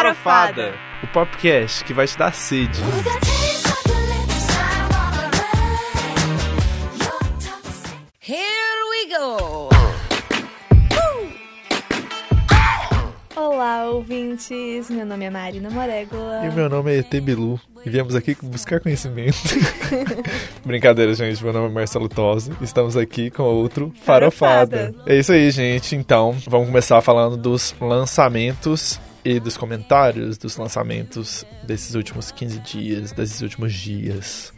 Farofada, o podcast que vai te dar sede. Here we go! Olá, ouvintes! Meu nome é Marina Morégua. E meu nome é ET Bilu. E viemos aqui buscar conhecimento. Brincadeira, gente. Meu nome é Marcelo Tosi. Estamos aqui com outro Farofada. Farofada. É isso aí, gente. Então, vamos começar falando dos lançamentos e dos comentários dos lançamentos desses últimos 15 dias, desses últimos dias.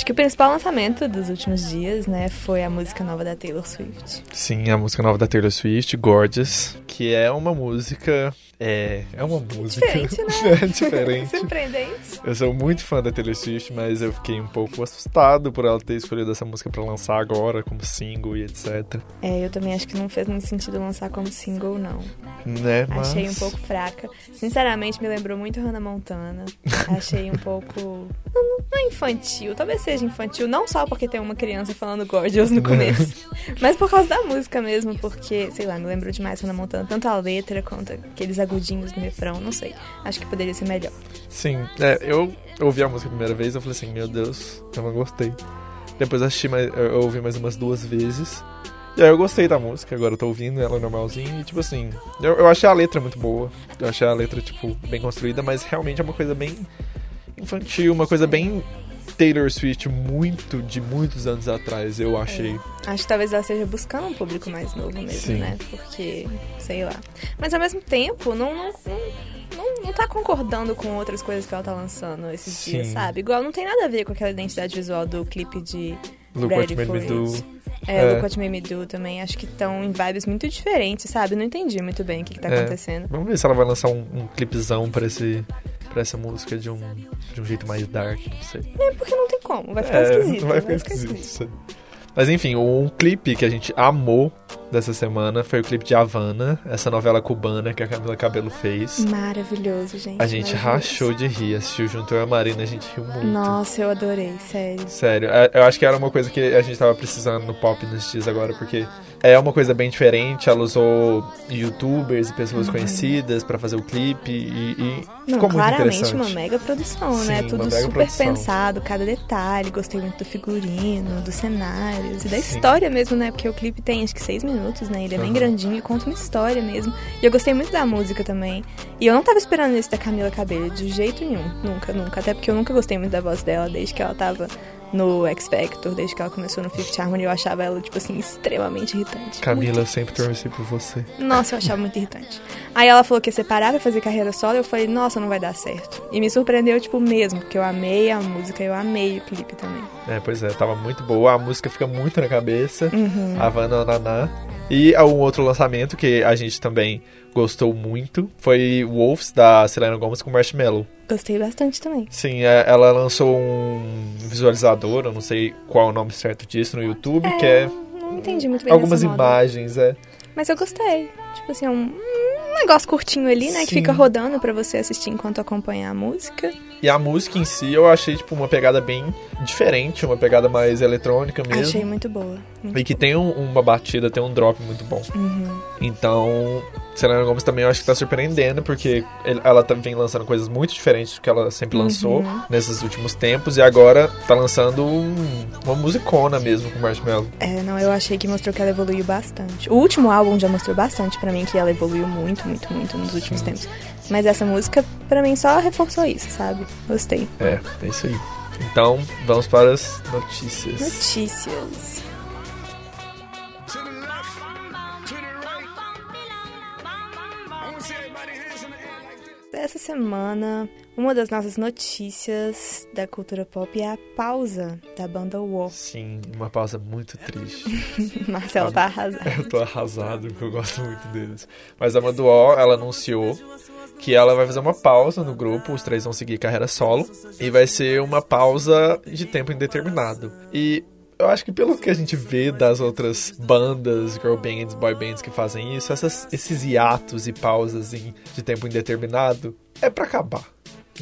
Acho que o principal lançamento dos últimos dias, né, foi a música nova da Taylor Swift. Sim, a música nova da Taylor Swift, Gorgeous, que é uma música. É, é uma música. Diferente, né? é diferente. Surpreendente. Eu sou muito fã da Taylor Swift, mas eu fiquei um pouco assustado por ela ter escolhido essa música pra lançar agora, como single e etc. É, eu também acho que não fez muito sentido lançar como single, não. Né, mas... Achei um pouco fraca. Sinceramente, me lembrou muito Hannah Montana. Achei um pouco. Não, não é infantil, talvez seja infantil, não só porque tem uma criança falando Gorgeous no começo, mas por causa da música mesmo, porque, sei lá, me lembrou demais Hannah Montana, tanto a letra quanto aqueles agudinhos no refrão, não sei. Acho que poderia ser melhor. Sim, é, eu ouvi a música a primeira vez, eu falei assim, meu Deus, eu não gostei. Depois assisti mais, eu ouvi mais umas duas vezes. E aí eu gostei da música, agora eu tô ouvindo ela normalzinho e tipo assim, eu, eu achei a letra muito boa. Eu achei a letra, tipo, bem construída, mas realmente é uma coisa bem infantil, uma coisa bem Taylor Swift muito de muitos anos atrás, eu achei. Acho que talvez ela esteja buscando um público mais novo mesmo, Sim. né? Porque, sei lá. Mas ao mesmo tempo, não, não, não, não, tá concordando com outras coisas que ela tá lançando esses Sim. dias, sabe? Igual não tem nada a ver com aquela identidade visual do clipe de Look What Ready Made for Me Do. É, É. Look What You Made Me Do também. Acho que estão em vibes muito diferentes, sabe? Não entendi muito bem o que, que tá É. acontecendo. Vamos ver se ela vai lançar um, um clipezão pra, esse, pra essa música de um, de um jeito mais dark, não sei. É porque não tem como, vai ficar É, esquisito. Vai ficar esquisito. isso aí. Mas enfim, um clipe que a gente amou dessa semana foi o clipe de Havana, essa novela cubana que a Camila Cabelo fez. Maravilhoso, gente. A gente rachou de rir, assistiu junto eu e a Marina, a gente riu muito. Nossa, eu adorei, sério. Sério, é- eu acho que era uma coisa que a gente tava precisando no pop nesses dias agora, porque é uma coisa bem diferente. Ela usou youtubers e pessoas conhecidas pra fazer o clipe e, e Não, ficou muito claramente interessante. uma mega produção, Sim, né? Tudo super produção. pensado, cada detalhe. Gostei muito do figurino, dos cenários e da Sim. história mesmo, né? Porque o clipe tem acho que seis minutos, né? Ele é bem Aham. grandinho e conta uma história mesmo. E eu gostei muito da música também. E eu não tava esperando isso da Camila Cabello de jeito nenhum. Nunca, nunca. Até porque eu nunca gostei muito da voz dela desde que ela tava no X Factor, desde que ela começou no Fifth Harmony. Eu achava ela, tipo assim, extremamente irritante. Camila, eu sempre torci por você. Nossa, eu achava muito irritante. Aí ela falou que ia separar pra fazer carreira solo, eu falei, nossa, não vai dar certo. E me surpreendeu, tipo, mesmo, porque eu amei a música, eu amei o clipe também. É, pois é, tava muito boa, a música fica muito na cabeça. Uhum. Havana Naná. E um outro lançamento que a gente também gostou muito foi Wolves, da Selena Gomez com Marshmallow. Gostei bastante também. Sim, é, ela lançou um visualizador, eu não sei qual é o nome certo disso, no YouTube, que é Não entendi muito bem algumas imagens, é. Mas eu gostei. Tipo assim, é um, um negócio curtinho ali, né? Que Sim. fica rodando pra você assistir enquanto acompanha a música. E a música em si eu achei, tipo, uma pegada bem diferente, uma pegada mais eletrônica mesmo. Achei muito boa. Muito E que tem um- uma batida, tem um drop muito bom. Uhum. Então, Selena Gomez também eu acho que tá surpreendendo, porque ela tá- vem lançando coisas muito diferentes do que ela sempre lançou Uhum. nesses últimos tempos, e agora tá lançando um- uma musicona mesmo com Marshmallow. É, não, eu achei que mostrou que ela evoluiu bastante. O último álbum já mostrou bastante pra mim que ela evoluiu muito, muito, muito nos últimos tempos. Mas essa música, pra mim, só reforçou isso, sabe? Gostei. É, é isso aí. Então, vamos para as notícias. Notícias. Essa semana, uma das nossas notícias da cultura pop é a pausa da banda War. Sim, uma pausa muito triste. Marcelo tá arrasado. Eu tô arrasado, porque eu gosto muito deles. Mas a Maduol, ela anunciou que ela vai fazer uma pausa no grupo, os três vão seguir carreira solo, e vai ser uma pausa de tempo indeterminado. E eu acho que pelo que a gente vê das outras bandas, girl bands, boy bands que fazem isso, essas- esses hiatos e pausas em- de tempo indeterminado é pra acabar.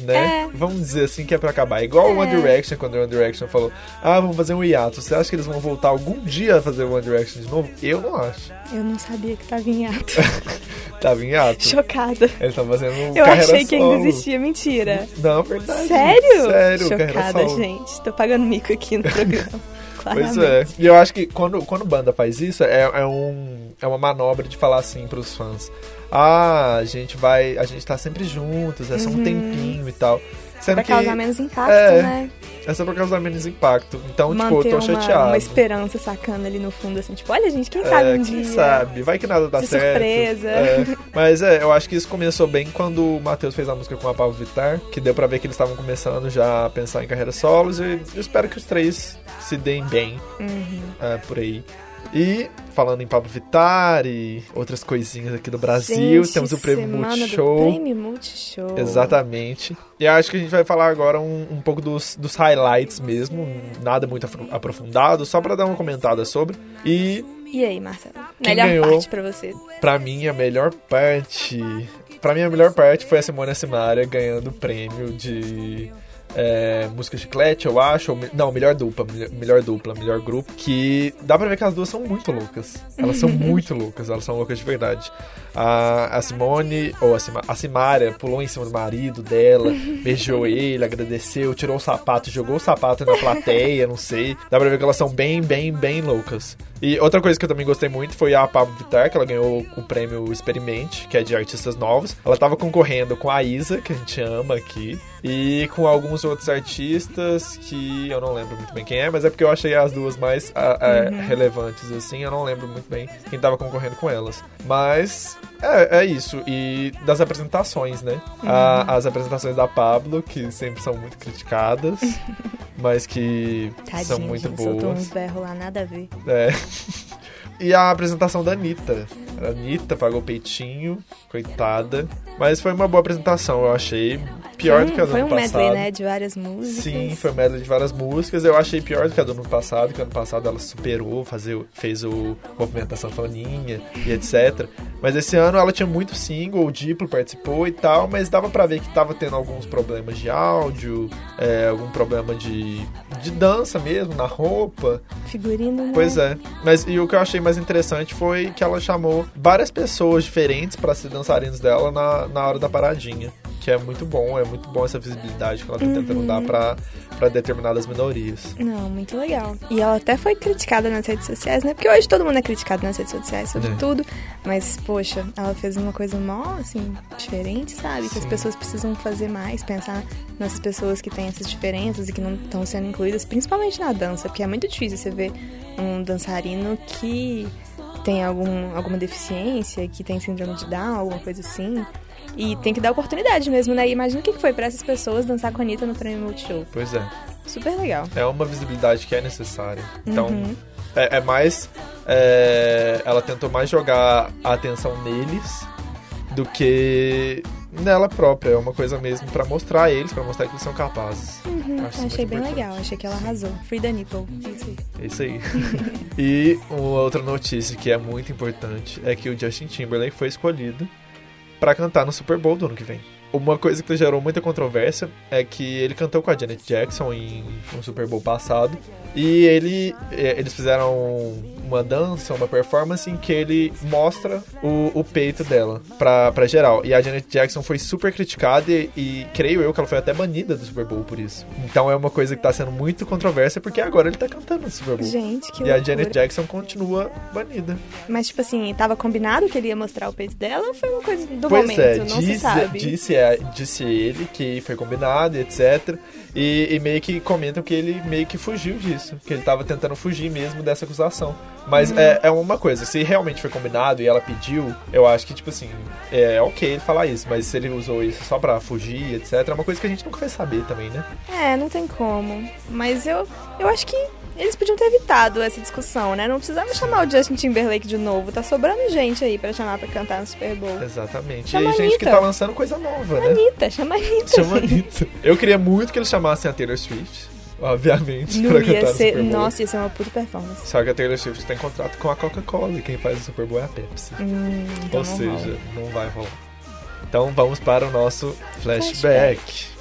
Né? É. Vamos dizer assim que é pra acabar. Igual o One É. Direction, quando o One Direction falou, ah, vamos fazer um hiato. Você acha que eles vão voltar algum dia a fazer o One Direction de novo? Eu não acho. Eu não sabia que tava em ato. Tava em hiato. Chocada. Eles estão fazendo um Eu achei que ainda existia. Mentira. Não, verdade. Sério? Sério, Chocada, gente. Tô pagando mico aqui no programa. Pois é. E eu acho que quando, quando banda faz isso, é, é, um, é uma manobra de falar assim pros fãs. Ah, a gente vai. A gente tá sempre juntos, é só um tempinho e tal. Sendo Pra que causar menos impacto, é, né? é só pra causar menos impacto. Então, tipo, Manter eu tô uma, chateado. uma esperança sacana ali no fundo, assim, tipo, olha, gente, quem É, sabe um quem dia. sabe? Vai que nada dá certo. surpresa. É. Mas é, eu acho que isso começou bem quando o Matheus fez a música com a Pablo Vittar, que deu pra ver que eles estavam começando já a pensar em carreiras solos, e eu espero que os três se deem bem Uhum. é, por aí. E, falando em Pablo Vittar e outras coisinhas aqui do Brasil, Gente, temos o Prêmio semana do Multishow. Prêmio Multishow. Exatamente. E acho que a gente vai falar agora um, um pouco dos, dos highlights mesmo, nada muito aprofundado, só pra dar uma comentada sobre. E E aí, Marcelo? Quem Melhor ganhou? parte pra você. Pra mim, a melhor parte. Pra mim, a melhor parte foi a Simone Simaria ganhando o prêmio de. É, música chiclete, eu acho. ou Não, melhor dupla, melhor, dupla, melhor grupo. Que dá pra ver que as duas são muito loucas. Elas são muito loucas, elas são loucas de verdade. A, a Simone, ou a, Sima, a Simária, pulou em cima do marido dela, beijou ele, agradeceu, tirou o sapato, jogou o sapato na plateia, não sei. Dá pra ver que elas são bem, bem, bem loucas. E outra coisa que eu também gostei muito foi a Pablo Vittar, que ela ganhou o prêmio Experimente, que é de artistas novos. Ela tava concorrendo com a Isa, que a gente ama aqui, e com alguns outros artistas que eu não lembro muito bem quem é, mas é porque eu achei as duas mais a- a- relevantes, assim. Eu não lembro muito bem quem tava concorrendo com elas. Mas é, é isso. E das apresentações, né? A- as apresentações da Pablo, que sempre são muito criticadas, mas que Tadinha, são muito gente, soltou boas. uns berros lá, nada a ver. É. E a apresentação da Anitta. A Anitta pagou peitinho, coitada. Mas foi uma boa apresentação, eu achei. Pior do que a do Foi ano um medley, passado. né, de várias músicas. Sim, foi um medley de várias músicas. Eu achei pior do que a do ano passado, que ano passado ela superou, fazer, fez o movimento da sanfoninha e etc. Mas esse ano ela tinha muito single, o Diplo participou e tal, mas dava pra ver que tava tendo alguns problemas de áudio, é, algum problema de, de dança mesmo, na roupa. Figurino, né? Pois é. Mas e o que eu achei mais interessante foi que ela chamou várias pessoas diferentes pra ser dançarinos dela na, na hora da paradinha. Que é muito bom, é muito bom essa visibilidade que ela tá tentando dar pra, pra determinadas minorias. Não, muito legal. E ela até foi criticada nas redes sociais, né? Porque hoje todo mundo é criticado nas redes sociais sobre É. tudo. Mas, poxa, ela fez uma coisa mó, assim, diferente, sabe? Que as Sim. pessoas precisam fazer mais, pensar nessas pessoas que têm essas diferenças e que não estão sendo incluídas, principalmente na dança. Porque é muito difícil você ver um dançarino que tem algum, alguma deficiência, que tem síndrome de Down, alguma coisa assim. E tem que dar oportunidade mesmo, né? E imagina o que foi pra essas pessoas dançar com a Anitta no Prêmio Multishow. Pois é. Super legal. É uma visibilidade que é necessária. Então, Uhum. é, é mais. é, ela tentou mais jogar a atenção neles do que nela própria. É uma coisa mesmo pra mostrar a eles, pra mostrar que eles são capazes. Uhum, achei bem importante. legal, achei que ela arrasou. Free the nipple. É isso aí. e uma outra notícia que é muito importante é que o Justin Timberlake foi escolhido pra cantar no Super Bowl do ano que vem. Uma coisa que gerou muita controvérsia é que ele cantou com a Janet Jackson em um Super Bowl passado e ele eh, eles fizeram uma dança, uma performance em que ele mostra o, o peito dela pra, pra geral. E a Janet Jackson foi super criticada e, e creio eu que ela foi até banida do Super Bowl por isso. Então é uma coisa que tá sendo muito controversa porque agora ele tá cantando no Super Bowl. Gente, que E a loucura. Janet Jackson continua banida. Mas, tipo assim, tava combinado que ele ia mostrar o peito dela ou foi uma coisa do pois momento? é, não se sabe. disse, é, disse ele que foi combinado etc. E, e meio que comentam que ele meio que fugiu disso. Que ele tava tentando fugir mesmo dessa acusação. Mas Uhum. é, é uma coisa, se realmente foi combinado e ela pediu, eu acho que, tipo assim, é ok ele falar isso. Mas se ele usou isso só pra fugir, etc., é uma coisa que a gente nunca vai saber também, né? É, não tem como. Mas eu, eu acho que eles podiam ter evitado essa discussão, né? Não precisava chamar o Justin Timberlake de novo. Tá sobrando gente aí pra chamar pra cantar no Super Bowl. Exatamente. Chama e a gente que Anitta. tá lançando coisa nova, né? Anitta, chama a Anitta. Chama a Anitta. Eu queria muito que eles chamassem a Taylor Swift, obviamente. Não ia ser, nossa, ia ser uma puta performance. Só que a Taylor Swift tem contrato com a Coca-Cola e quem faz o Super Bowl é a Pepsi. Hum, então Ou não seja, rola. não vai rolar. Então vamos para o nosso flashback. flashback.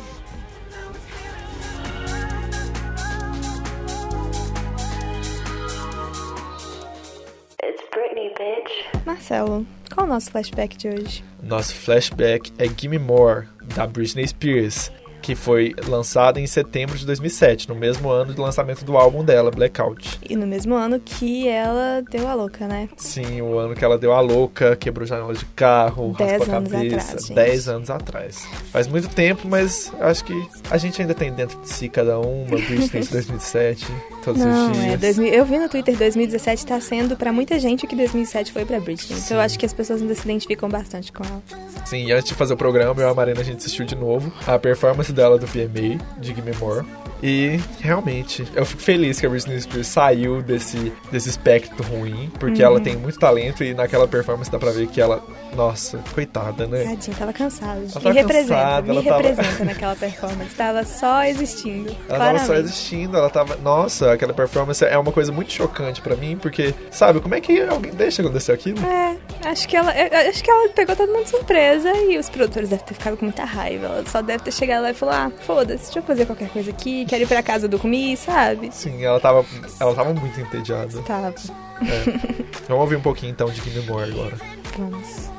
Marcelo, qual é o nosso flashback de hoje? Nosso flashback é Gimme More, da Britney Spears que foi lançada em setembro de 2007, no mesmo ano do lançamento do álbum dela, Blackout. E no mesmo ano que ela deu a louca, né? Sim, o ano que ela deu a louca, quebrou janela de carro, Dez raspou a cabeça. atrás, gente. 10 anos atrás. Faz muito tempo, mas acho que a gente ainda tem dentro de si cada um uma Britney de 2007, todos Não, os dias. é. 2000, eu vi no Twitter 2017 tá sendo pra muita gente o que 2007 foi pra Britney. Então eu acho que as pessoas ainda se identificam bastante com ela. Sim, e antes de fazer o programa, eu e a Marina a gente assistiu de novo a performance dela do VMA, de Gimme More. E realmente, eu fico feliz que a Britney Spears saiu desse, desse espectro ruim, porque Uhum. ela tem muito talento e naquela performance dá pra ver que ela, nossa, coitada, né? Tadinha, tava cansada. Ela me tava representa, cansada, me ela tava- representa naquela performance. Tava só existindo. Ela tava só claramente. existindo, ela tava. Nossa, aquela performance é uma coisa muito chocante pra mim, porque, sabe, como é que alguém deixa acontecer aquilo? É, acho que ela, acho que ela pegou todo mundo de surpresa e os produtores devem ter ficado com muita raiva. Ela só deve ter chegado lá e falou: "Ah, foda-se, deixa eu fazer qualquer coisa aqui, quero ir pra casa do comi, sabe?" Sim, ela tava, ela tava muito entediada. Tava. É. Vamos ouvir um pouquinho então de Gimme More agora. Vamos.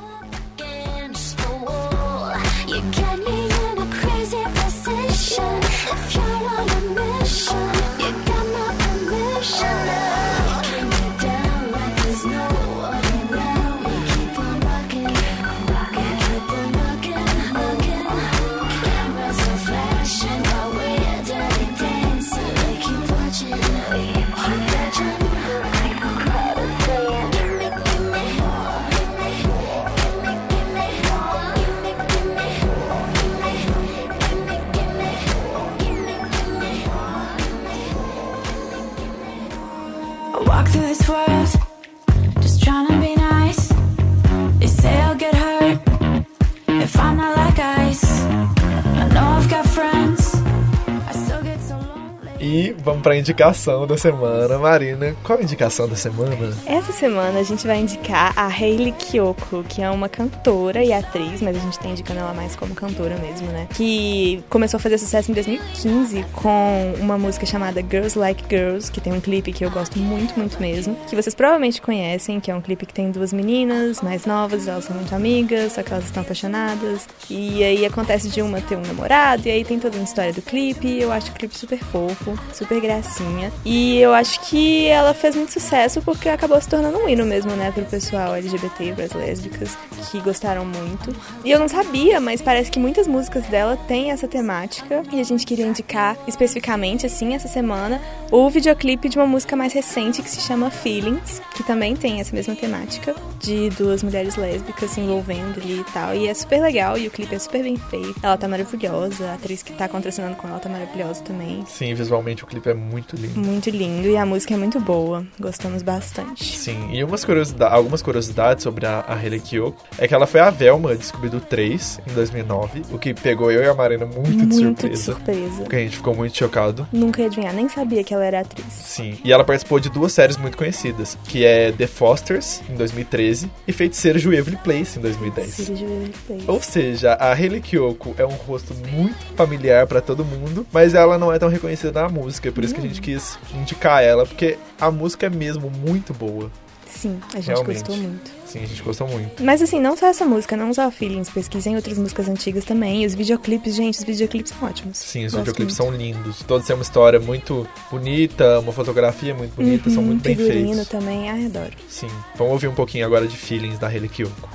Vamos pra indicação da semana. Marina, qual a indicação da semana? Essa semana a gente vai indicar a Hayley Kiyoko, que é uma cantora e atriz, mas a gente tá indicando ela mais como cantora mesmo, né? Que começou a fazer sucesso em 2015 com uma música chamada Girls Like Girls, que tem um clipe que eu gosto muito, muito mesmo, que vocês provavelmente conhecem, que é um clipe que tem duas meninas mais novas, elas são muito amigas, só que elas estão apaixonadas. E aí acontece de uma ter um namorado, e aí tem toda uma história do clipe, eu acho o clipe super fofo, super gracinha. E eu acho que ela fez muito sucesso porque acabou se tornando um hino mesmo, né, pro pessoal LGBT e pras lésbicas, que gostaram muito. E eu não sabia, mas parece que muitas músicas dela têm essa temática, e a gente queria indicar especificamente, assim, essa semana, o videoclipe de uma música mais recente que se chama Feelings, que também tem essa mesma temática, de duas mulheres lésbicas se envolvendo ali e tal. E é super legal, e o clipe é super bem feito. Ela tá maravilhosa, a atriz que tá contracenando com ela tá maravilhosa também. Sim, visualmente o clipe é muito lindo. Muito lindo e a música é muito boa. Gostamos bastante. Sim, e umas curiosidade, algumas curiosidades sobre a, a Hayley Kiyoko é que ela foi a Velma de Scooby-Doo 3 em 2009, o que pegou eu e a Marina muito, de Muito de surpresa. surpresa. Porque a gente ficou muito chocado. Nunca ia adivinhar, nem sabia que ela era atriz. Sim. E ela participou de duas séries muito conhecidas, que é The Fosters, em 2013, e Feiticeiro de Waverly Place, em 2010. Filha de Waverly Place. Ou seja, a Hayley Kiyoko é um rosto muito familiar pra todo mundo, mas ela não é tão reconhecida na música, por isso que a gente quis indicar ela, porque a música é mesmo muito boa. Sim, a gente Realmente. gostou muito. Sim, a gente gostou muito. Mas assim, não só essa música, não só Feelings, pesquisem outras músicas antigas também. E os videoclipes, gente, os videoclipes são ótimos. Sim, os Gosto videoclipes muito. são lindos. Todos têm uma história muito bonita, uma fotografia muito bonita, são Uhum, muito bem feitos. também, ai, adoro. Sim. Vamos ouvir um pouquinho agora de Feelings da Hayley Kiyoko.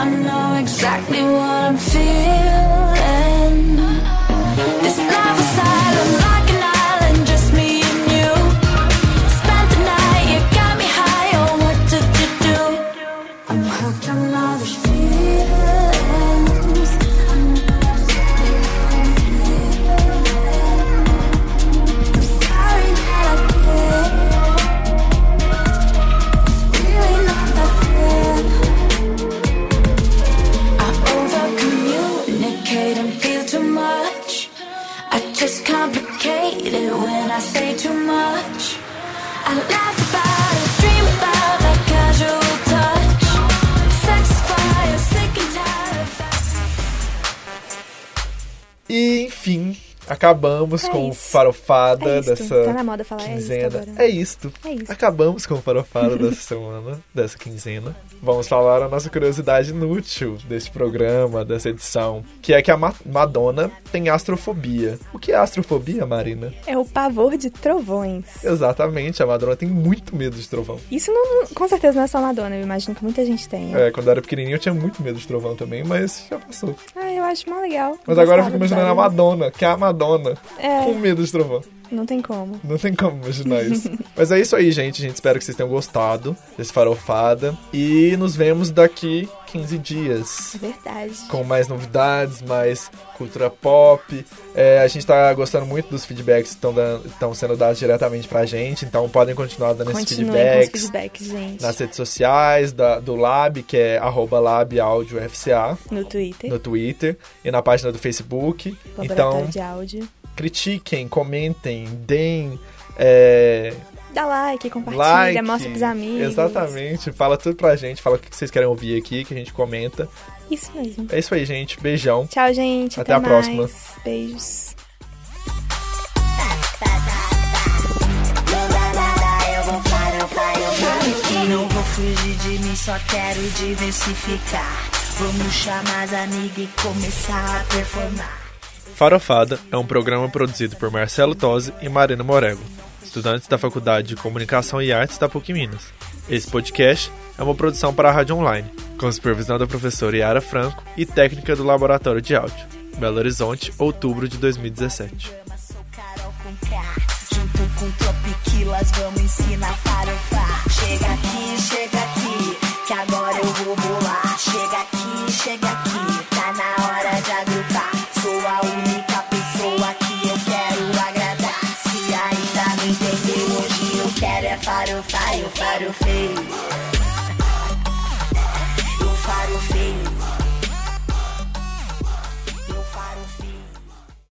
I know exactly what I'm feeling. This acabamos É com isso. farofada É isto. dessa Tá na moda falar isto quinzena. É isto. É isso. Acabamos com o farofada dessa semana, dessa quinzena. Vamos falar a nossa curiosidade inútil desse programa, dessa edição, que é que a Ma- Madonna tem astrofobia. O que é astrofobia, Marina? É o pavor de trovões. Exatamente, a Madonna tem muito medo de trovão. Isso não, com certeza não é só Madonna, eu imagino que muita gente tem. É, quando eu era pequenininho eu tinha muito medo de trovão também, mas já passou. Ah, eu acho mó legal. Mas agora eu fico imaginando a. Madonna, que é a Madonna, É. com medo de trovão. Não tem como. Não tem como imaginar isso. Mas é isso aí, gente. A gente espera que vocês tenham gostado desse farofada. E nos vemos daqui 15 dias. É verdade. Com mais novidades, mais cultura pop. É, a gente tá gostando muito dos feedbacks que estão sendo dados diretamente pra gente. Então podem continuar dando esses Continuem com os feedbacks. feedbacks, gente. Nas redes sociais da- do Lab, que é arroba LabAudioFCA, No Twitter. no Twitter e na página do Facebook. Laboratório Então, de áudio. Critiquem, comentem, deem é, Dá like, compartilha, like. mostra pros amigos. Exatamente. Fala tudo pra gente, fala o que vocês querem ouvir aqui, que a gente comenta. Isso mesmo. É isso aí, gente. Beijão. Tchau, gente. Até a mais. próxima. Beijos. Não vou fugir de mim, só quero diversificar. Vamos chamar as amigas e começar a performar. Farofada é um programa produzido por Marcelo Tosi e Marina Morego, estudantes da Faculdade de Comunicação e Artes da PUC Minas. Esse podcast é uma produção para a Rádio Online, com supervisão da professora Yara Franco e técnica do Laboratório de Áudio. Belo Horizonte, outubro de 2017. Sou Carol com K, junto com Tropiquilas, vamos ensinar a farofar. Chega aqui, chega aqui, que agora